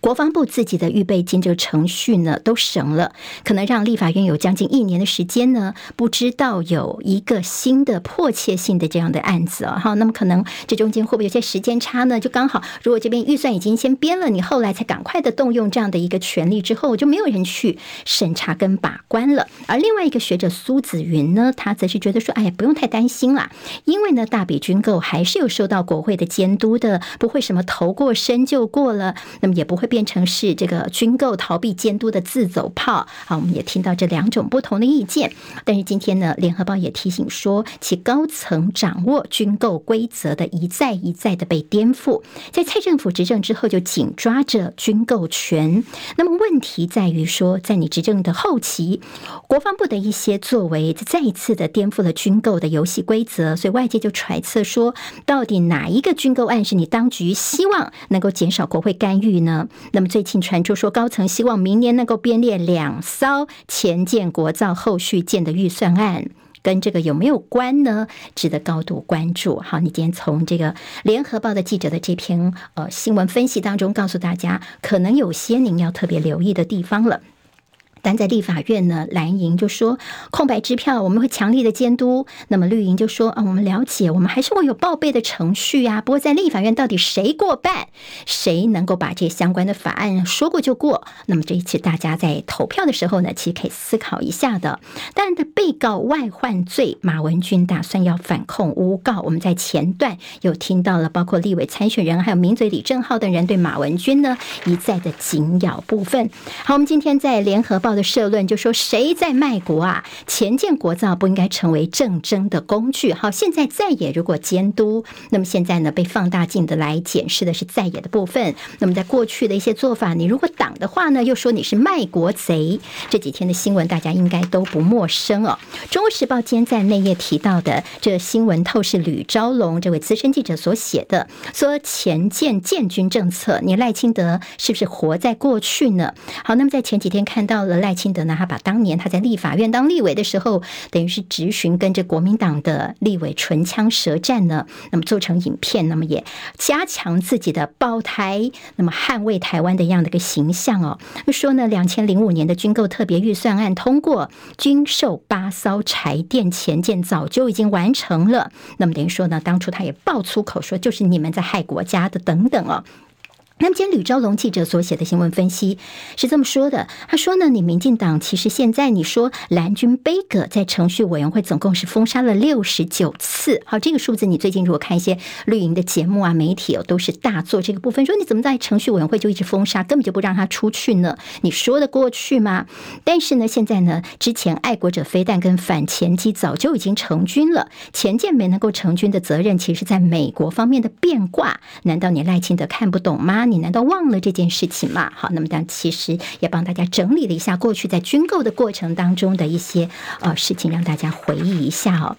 国防部自己的预备金这个程序呢，都省了，可能让立法院有将近一年的时间呢，不知道有一个新的迫切性的这样的案子啊，哈，那么可能这中间会不会有些时间差呢？就刚好，如果这边预算已经先编了，你后来才赶快的动用这样的一个权利之后，就没有人去审查跟把关了。而另外一个学者苏子云呢，他则是觉得说，哎呀，不用太担心啦，因为呢，大笔军购还是有受到国会的监督的，不会什么投过身就过了，那么也不会。变成是这个军购逃避监督的自走炮，好，我们也听到这两种不同的意见。但是今天呢，联合报也提醒说，其高层掌握军购规则的一再一再的被颠覆。在蔡政府执政之后，就紧抓着军购权。那么问题在于说，在你执政的后期，国防部的一些作为，再一次的颠覆了军购的游戏规则。所以外界就揣测说，到底哪一个军购案是你当局希望能够减少国会干预呢？那么最近传出说，高层希望明年能够编列两艘前舰国造后续舰的预算案，跟这个有没有关呢？值得高度关注。好，你今天从这个联合报的记者的这篇呃新闻分析当中，告诉大家，可能有些您要特别留意的地方了。但在立法院呢，蓝营就说空白支票，我们会强力的监督。那么绿营就说啊，我们了解，我们还是会有报备的程序啊。不过在立法院到底谁过半，谁能够把这相关的法案说过就过？那么这一次大家在投票的时候呢，其实可以思考一下的。但的被告外患罪，马文君打算要反控诬告。我们在前段有听到了，包括立委参选人还有名嘴李正浩等人对马文君呢一再的紧咬部分。好，我们今天在联合报。的社论就说，谁在卖国啊？前舰国造不应该成为政争的工具。好，现在在野如果监督，那么现在呢被放大镜的来检视的是在野的部分。那么在过去的一些做法，你如果挡的话呢，又说你是卖国贼。这几天的新闻大家应该都不陌生哦。中国时报今天在内页提到的这新闻透视吕昭龙这位资深记者所写的，说前舰建军政策，你赖清德是不是活在过去呢？好，那么在前几天看到了。赖清德呢，他把当年他在立法院当立委的时候，等于是直询跟着国民党的立委唇枪舌战呢，那么做成影片，那么也加强自己的保台，那么捍卫台湾的样的一个形象哦。说呢，两千零五年的军购特别预算案通过，军售八艘柴电潜舰早就已经完成了。那么等于说呢，当初他也爆粗口说，就是你们在害国家的等等哦。那么，今天吕昭龙记者所写的新闻分析是这么说的：他说呢，你民进党其实现在你说蓝军杯葛在程序委员会总共是封杀了六十九次。好，这个数字你最近如果看一些绿营的节目啊、媒体哦，都是大做这个部分，说你怎么在程序委员会就一直封杀，根本就不让他出去呢？你说得过去吗？但是呢，现在呢，之前爱国者飞弹跟反潜机早就已经成军了，前舰没能够成军的责任，其实在美国方面的变卦，难道你赖清德看不懂吗？你难道忘了这件事情吗？好，那么但其实也帮大家整理了一下过去在军购的过程当中的一些呃事情，让大家回忆一下哦。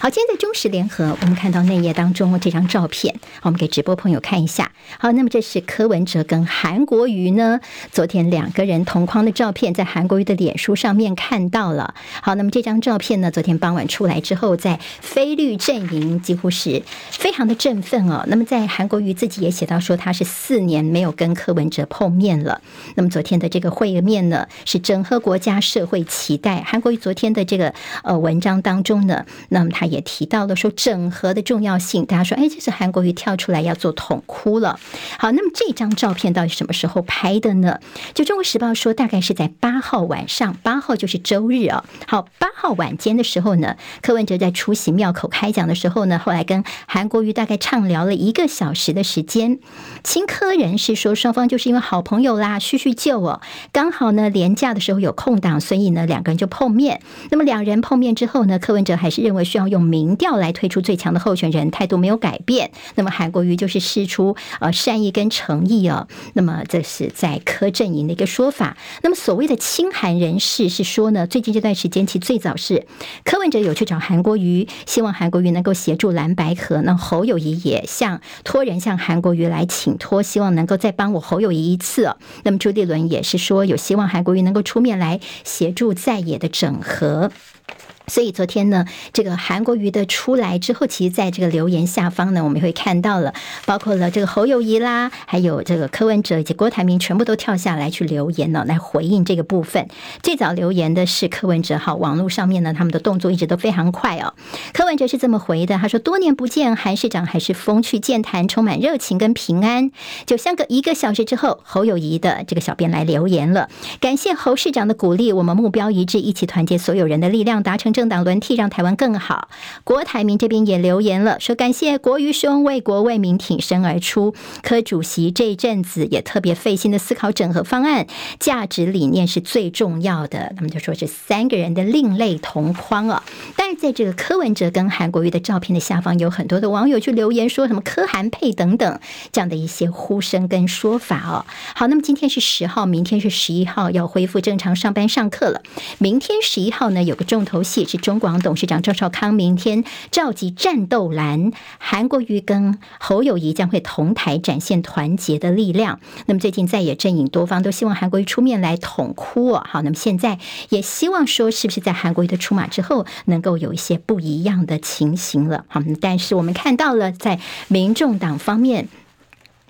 好，今天在中时联合，我们看到内页当中这张照片，我们给直播朋友看一下。好，那么这是柯文哲跟韩国瑜呢，昨天两个人同框的照片，在韩国瑜的脸书上面看到了。好，那么这张照片呢，昨天傍晚出来之后，在非绿阵营几乎是非常的振奋哦。那么在韩国瑜自己也写到说，他是四年没有跟柯文哲碰面了。那么昨天的这个会面呢，是整合国家社会期待。韩国瑜昨天的这个呃文章当中呢，那么他。也提到了说整合的重要性。大家说，哎，这是韩国瑜跳出来要做统哭了。好，那么这张照片到底什么时候拍的呢？就《中国时报》说，大概是在八号晚上，八号就是周日啊。好，八号晚间的时候呢，柯文哲在出席庙口开讲的时候呢，后来跟韩国瑜大概畅聊了一个小时的时间。亲柯人士说，双方就是因为好朋友啦，叙叙旧哦，刚好呢连假的时候有空档，所以呢两个人就碰面。那么两人碰面之后呢，柯文哲还是认为需要用用民调来推出最强的候选人，态度没有改变。那么韩国瑜就是施出呃善意跟诚意哦。那么这是在柯阵营的一个说法。那么所谓的亲韩人士是说呢，最近这段时间其最早是柯文哲有去找韩国瑜，希望韩国瑜能够协助蓝白合。那侯友谊也向托人向韩国瑜来请托，希望能够再帮我侯友谊一次。那么朱立伦也是说有希望韩国瑜能够出面来协助在野的整合。所以昨天呢，这个韩国瑜的出来之后，其实在这个留言下方呢，我们会看到了，包括了这个侯友谊啦，还有这个柯文哲以及郭台铭，全部都跳下来去留言呢，来回应这个部分。最早留言的是柯文哲，好，网络上面呢，他们的动作一直都非常快哦。柯文哲是这么回的，他说：“多年不见，韩市长还是风趣健谈，充满热情跟平安。”就相隔一个小时之后，侯友谊的这个小编来留言了，感谢侯市长的鼓励，我们目标一致，一起团结所有人的力量，达成。政党轮替让台湾更好。郭台铭这边也留言了，说感谢国瑜兄为国为民挺身而出。柯主席这一阵子也特别费心的思考整合方案，价值理念是最重要的。那么就说是三个人的另类同框啊。但是在这个柯文哲跟韩国瑜的照片的下方，有很多的网友去留言说什么柯韩配等等这样的一些呼声跟说法哦。好，那么今天是十号，明天是十一号，要恢复正常上班上课了。明天十一号呢，有个重头戏。是中广董事长赵少康明天召集战斗蓝，韩国瑜跟侯友谊将会同台展现团结的力量。那么最近在野阵营多方都希望韩国瑜出面来统哭哦。好，那么现在也希望说，是不是在韩国瑜的出马之后，能够有一些不一样的情形了？好，但是我们看到了在民众党方面。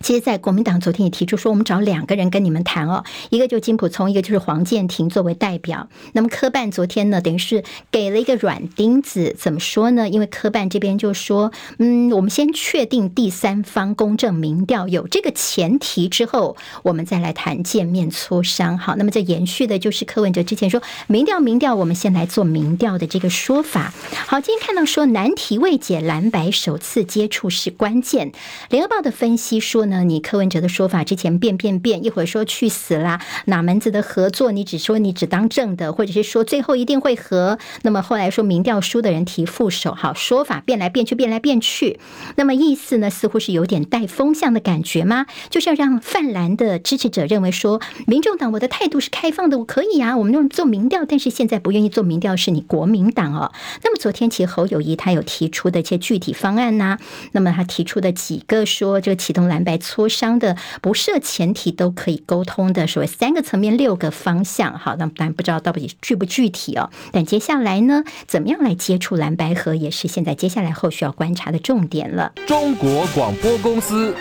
其实，在国民党昨天也提出说，我们找两个人跟你们谈哦，一个就金溥聪，一个就是黄建庭作为代表。那么科办昨天呢，等于是给了一个软钉子，怎么说呢？因为科办这边就说，嗯，我们先确定第三方公正民调有这个前提之后，我们再来谈见面磋商。好，那么这延续的就是柯文哲之前说民调民调，我们先来做民调的这个说法。好，今天看到说难题未解，蓝白首次接触是关键。联合报的分析说呢。那你柯文哲的说法之前变变变，一会儿说去死啦，哪门子的合作？你只说你只当正的，或者是说最后一定会和。那么后来说民调输的人提副手，好，说法变来变去，变来变去。那么意思呢，似乎是有点带风向的感觉吗？就是要让泛蓝的支持者认为说，民众党我的态度是开放的，我可以啊，我们用做民调，但是现在不愿意做民调是你国民党哦。那么昨天其实侯友谊他有提出的一些具体方案呐、那么他提出的几个说，这个启动蓝白。磋商的不设前提都可以沟通的所谓三个层面六个方向，好，那当然不知道到底具不具体哦。但接下来呢，怎么样来接触蓝白合，也是现在接下来后续要观察的重点了。中国广播公司。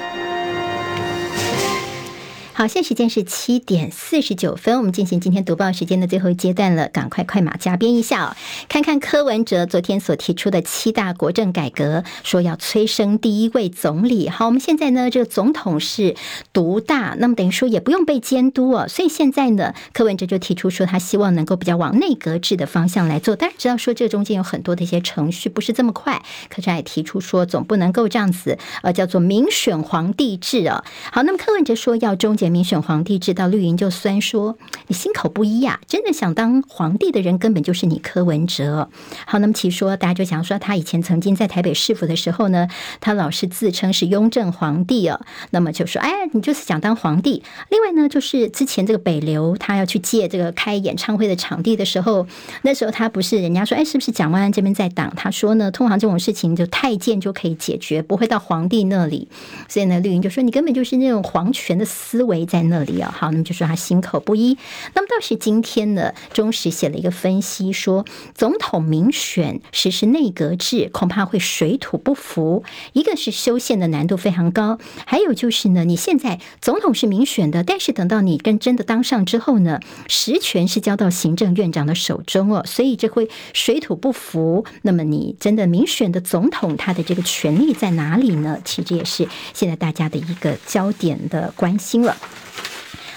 好，现在时间是七点四十九分，我们进行今天读报时间的最后一阶段了。赶快快马加鞭一下哦，看看柯文哲昨天所提出的七大国政改革，说要催生第一位总理。好，我们现在呢，这个总统是独大，那么等于说也不用被监督哦。所以现在呢，柯文哲就提出说，他希望能够比较往内阁制的方向来做。当然知道说这中间有很多的一些程序，不是这么快。柯文哲也提出说，总不能够这样子，呃，叫做民选皇帝制哦。好，那么柯文哲说要中间终。民选皇帝知道绿营就酸说，你心口不一呀，真的想当皇帝的人根本就是你柯文哲。好，那么其实说大家就想说，他以前曾经在台北市府的时候呢，他老是自称是雍正皇帝哦。那么就说，哎，你就是想当皇帝。另外呢，就是之前这个北流他要去借这个开演唱会的场地的时候，那时候他不是人家说，哎，是不是蒋万安这边在挡？他说呢，通常这种事情就太监就可以解决，不会到皇帝那里。所以呢，绿营就说你根本就是那种皇权的思维。围在那里啊。好，那么就说他心口不一。那么倒是今天呢，中时写了一个分析说，总统民选实施内阁制，恐怕会水土不服。一个是修宪的难度非常高，还有就是呢，你现在总统是民选的，但是等到你跟真的当上之后呢，实权是交到行政院长的手中哦，所以这会水土不服。那么你真的民选的总统，他的这个权力在哪里呢？其实也是现在大家的一个焦点的关心了。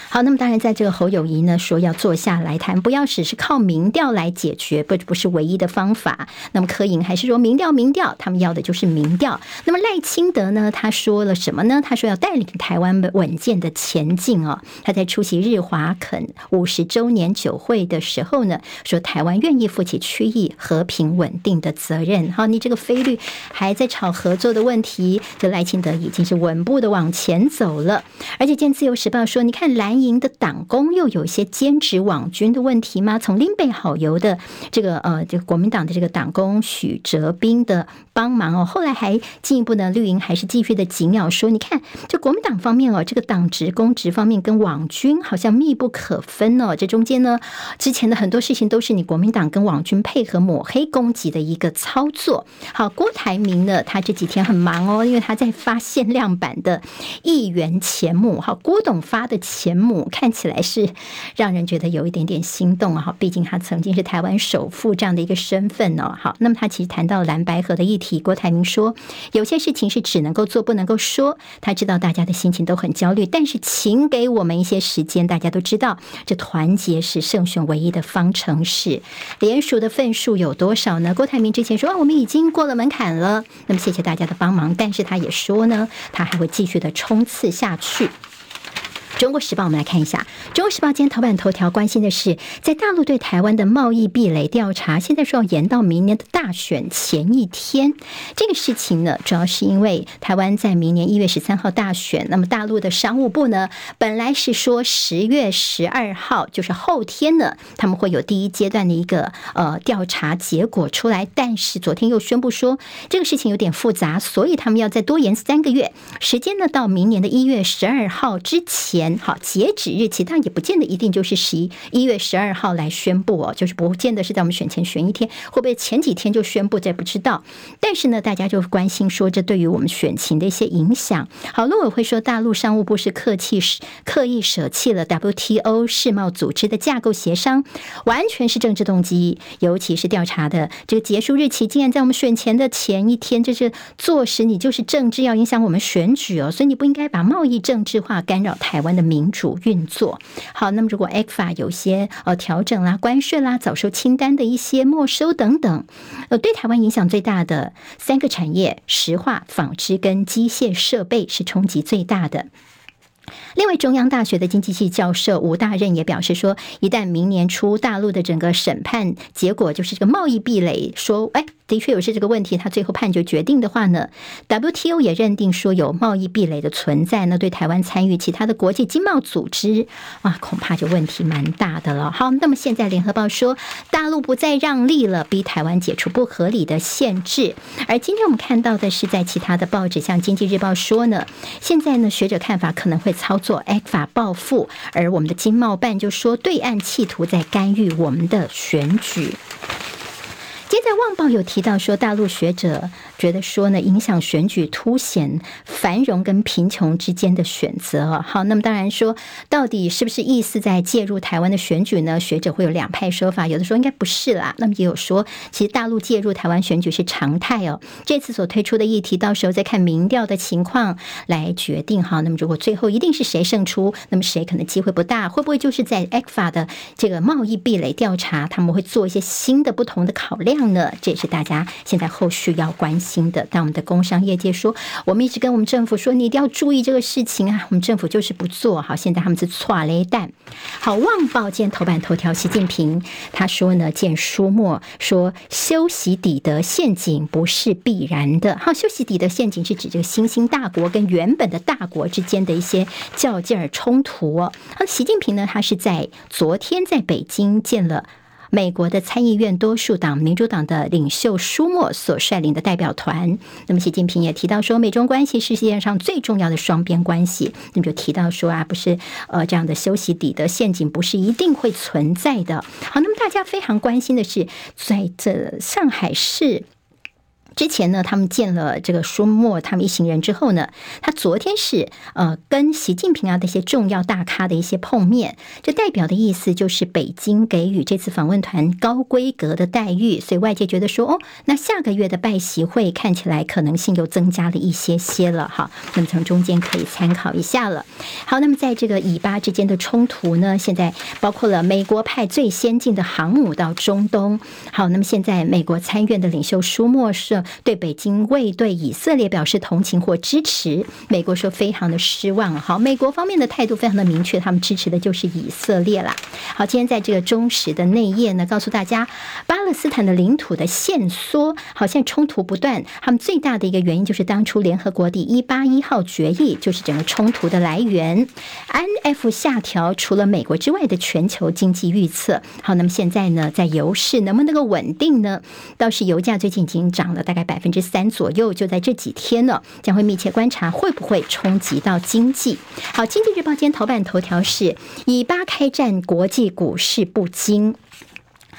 好，那么当然，在这个侯友谊呢说要坐下来谈，不要只是靠民调来解决，不不是唯一的方法。那么柯盈还是说民调民调，他们要的就是民调。那么赖清德呢，他说了什么呢？他说要带领台湾稳健的前进哦。他在出席日华肯五十周年酒会的时候呢，说台湾愿意负起区域和平稳定的责任。好，你这个菲律还在吵合作的问题，这赖清德已经是稳步的往前走了。而且，见自由时报说，你看蓝营。的党工又有一些兼职网军的问题吗？从林北好游的这个呃，这个国民党的这个党工许哲斌的帮忙哦，后来还进一步呢，绿营还是继续的紧咬说，你看这国民党方面哦，这个党职公职方面跟网军好像密不可分哦，这中间呢，之前的很多事情都是你国民党跟网军配合抹黑攻击的一个操作。好，郭台铭呢，他这几天很忙哦，因为他在发限量版的议员钱目，好，郭董发的钱母。看起来是让人觉得有一点点心动啊！哈，毕竟他曾经是台湾首富这样的一个身份哦。好，那么他其实谈到蓝白合的议题，郭台铭说有些事情是只能够做不能够说。他知道大家的心情都很焦虑，但是请给我们一些时间。大家都知道，这团结是胜选唯一的方程式。连署的份数有多少呢？郭台铭之前说啊，我们已经过了门槛了。那么谢谢大家的帮忙，但是他也说呢，他还会继续的冲刺下去。中国时报，我们来看一下。中国时报今天头版头条关心的是，在大陆对台湾的贸易壁垒调查，现在说要延到明年的大选前一天。这个事情呢，主要是因为台湾在明年一月十三号大选，那么大陆的商务部呢，本来是说十月十二号，就是后天呢，他们会有第一阶段的一个呃调查结果出来，但是昨天又宣布说这个事情有点复杂，所以他们要再多延三个月时间呢，到明年的一月十二号之前。好，截止日期，但也不见得一定就是十一一月十二号来宣布哦，就是不见得是在我们选前选一天，会不会前几天就宣布，这不知道。但是呢，大家就关心说，这对于我们选情的一些影响。好，陆委会说，大陆商务部是客气刻意舍弃了 WTO 世贸组织的架构协商，完全是政治动机，尤其是调查的这个结束日期，竟然在我们选前的前一天，这是坐实你就是政治要影响我们选举哦，所以你不应该把贸易政治化，干扰台湾的民主运作。好，那么如果埃克法有些呃调整啦、关税啦、早收清单的一些没收等等，呃，对台湾影响最大的三个产业：石化、纺织跟机械设备是冲击最大的。另外，中央大学的经济系教授吴大任也表示说，一旦明年初大陆的整个审判结果就是这个贸易壁垒，说，哎。的确有是这个问题，他最后判决决定的话呢，WTO 也认定说有贸易壁垒的存在呢，对台湾参与其他的国际经贸组织啊，恐怕就问题蛮大的了。好，那么现在联合报说，大陆不再让利了，逼台湾解除不合理的限制。而今天我们看到的是，在其他的报纸，像经济日报说呢，现在呢学者看法可能会操做 ECFA 报复，而我们的经贸办就说，对岸企图在干预我们的选举。现在《旺报》有提到说，大陆学者觉得说呢，影响选举，凸显繁荣跟贫穷之间的选择。好，那么当然说，到底是不是意思在介入台湾的选举呢？学者会有两派说法，有的说应该不是啦。那么也有说，其实大陆介入台湾选举是常态哦。这次所推出的议题，到时候再看民调的情况来决定。哈，那么如果最后一定是谁胜出，那么谁可能机会不大？会不会就是在 ECFA 的这个贸易壁垒调查，他们会做一些新的不同的考量？呢，这也是大家现在后续要关心的。但我们的工商业界说，我们一直跟我们政府说，你一定要注意这个事情啊。我们政府就是不做好，现在他们是错了一旦。好，旺报今天头版头条，习近平他说呢，见书墨说，修习底德陷阱不是必然的。好，修习底德陷阱是指这个新兴大国跟原本的大国之间的一些较劲儿冲突哦。习近平呢，他是在昨天在北京见了。美国的参议院多数党民主党的领袖舒默所率领的代表团。那么习近平也提到说，美中关系是世界上最重要的双边关系。那么就提到说啊，不是呃这样的休息底的陷阱不是一定会存在的。好，那么大家非常关心的是，在这上海市。之前呢，他们见了这个舒默他们一行人之后呢，他昨天是呃跟习近平啊的一些重要大咖的一些碰面，这代表的意思就是北京给予这次访问团高规格的待遇，所以外界觉得说哦，那下个月的拜习会看起来可能性又增加了一些些了哈，那么从中间可以参考一下了。好，那么在这个以巴之间的冲突呢，现在包括了美国派最先进的航母到中东，好，那么现在美国参院的领袖舒默是。对北京未对以色列表示同情或支持，美国说非常的失望。好，美国方面的态度非常的明确，他们支持的就是以色列啦。好，今天在这个忠实的内页呢，告诉大家巴勒斯坦的领土的限缩，好像冲突不断。他们最大的一个原因就是当初联合国第一八一号决议就是整个冲突的来源。IMF 下调除了美国之外的全球经济预测。好，那么现在呢，在油市能不能够稳定呢？倒是油价最近已经涨了大。百分之三左右，就在这几天呢，将会密切观察会不会冲击到经济。好，《经济日报》今天头版头条是以巴开战，国际股市不惊。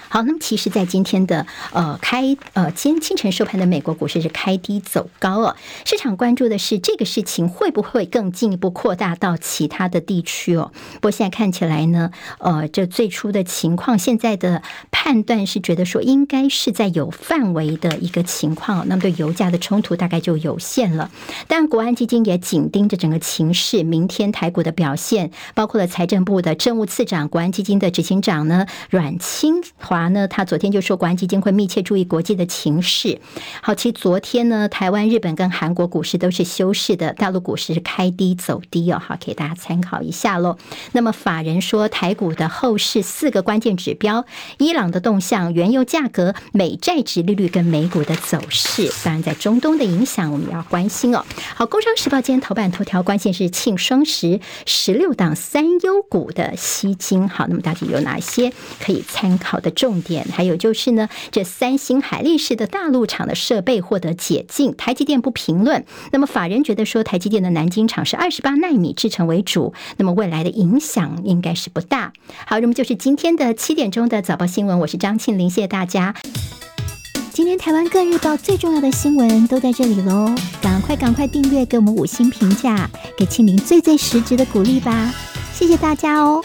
好，那么其实，在今天的呃开呃今清晨收盘的美国股市是开低走高哦。市场关注的是这个事情会不会更进一步扩大到其他的地区哦？不过现在看起来呢，呃，这最初的情况，现在的判断是觉得说应该是在有范围的一个情况，那么对油价的冲突大概就有限了。但国安基金也紧盯着整个情势，明天台股的表现，包括了财政部的政务次长、国安基金的执行长呢阮清华。啊呢，他昨天就说，国安基金会密切注意国际的情势。好，其实昨天呢，台湾、日本跟韩国股市都是休市的，大陆股市是开低走低哦。好，给大家参考一下喽。那么法人说，台股的后市四个关键指标：伊朗的动向、原油价格、美债殖利率跟美股的走势。当然，在中东的影响，我们也要关心哦。好，《工商时报》今天头版头条关键是庆双十十六档三优股的吸金。好，那么到底有哪些可以参考的重重点还有就是呢，这三星、海力士的大陆厂的设备获得解禁，台积电不评论。那么法人觉得说，台积电的南京厂是二十八纳米制程为主，那么未来的影响应该是不大。好，那么就是今天的七点钟的早报新闻，我是张庆玲，谢谢大家。今天台湾各日报最重要的新闻都在这里喽，赶快赶快订阅，给我们五星评价，给庆玲最最实质的鼓励吧，谢谢大家哦。